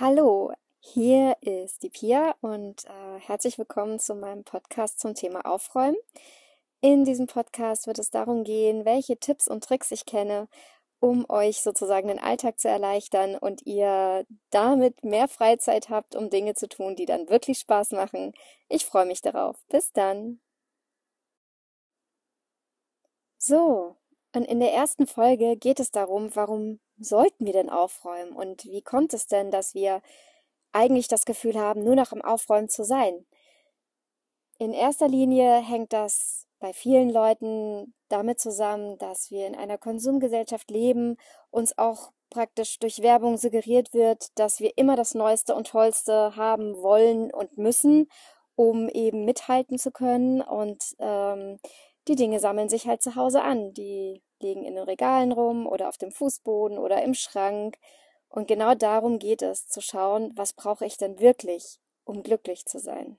Hallo, hier ist die Pia und äh, herzlich willkommen zu meinem Podcast zum Thema Aufräumen. In diesem Podcast wird es darum gehen, welche Tipps und Tricks ich kenne, um euch sozusagen den Alltag zu erleichtern und ihr damit mehr Freizeit habt, um Dinge zu tun, die dann wirklich Spaß machen. Ich freue mich darauf. Bis dann. So, und in der ersten Folge geht es darum, warum sollten wir denn aufräumen und wie kommt es denn, dass wir eigentlich das Gefühl haben, nur noch im Aufräumen zu sein? In erster Linie hängt das bei vielen Leuten damit zusammen, dass wir in einer Konsumgesellschaft leben, uns auch praktisch durch Werbung suggeriert wird, dass wir immer das Neueste und Tollste haben wollen und müssen, um eben mithalten zu können. Und ähm, die Dinge sammeln sich halt zu Hause an. Die liegen in den Regalen rum oder auf dem Fußboden oder im Schrank. Und genau darum geht es, zu schauen, was brauche ich denn wirklich, um glücklich zu sein.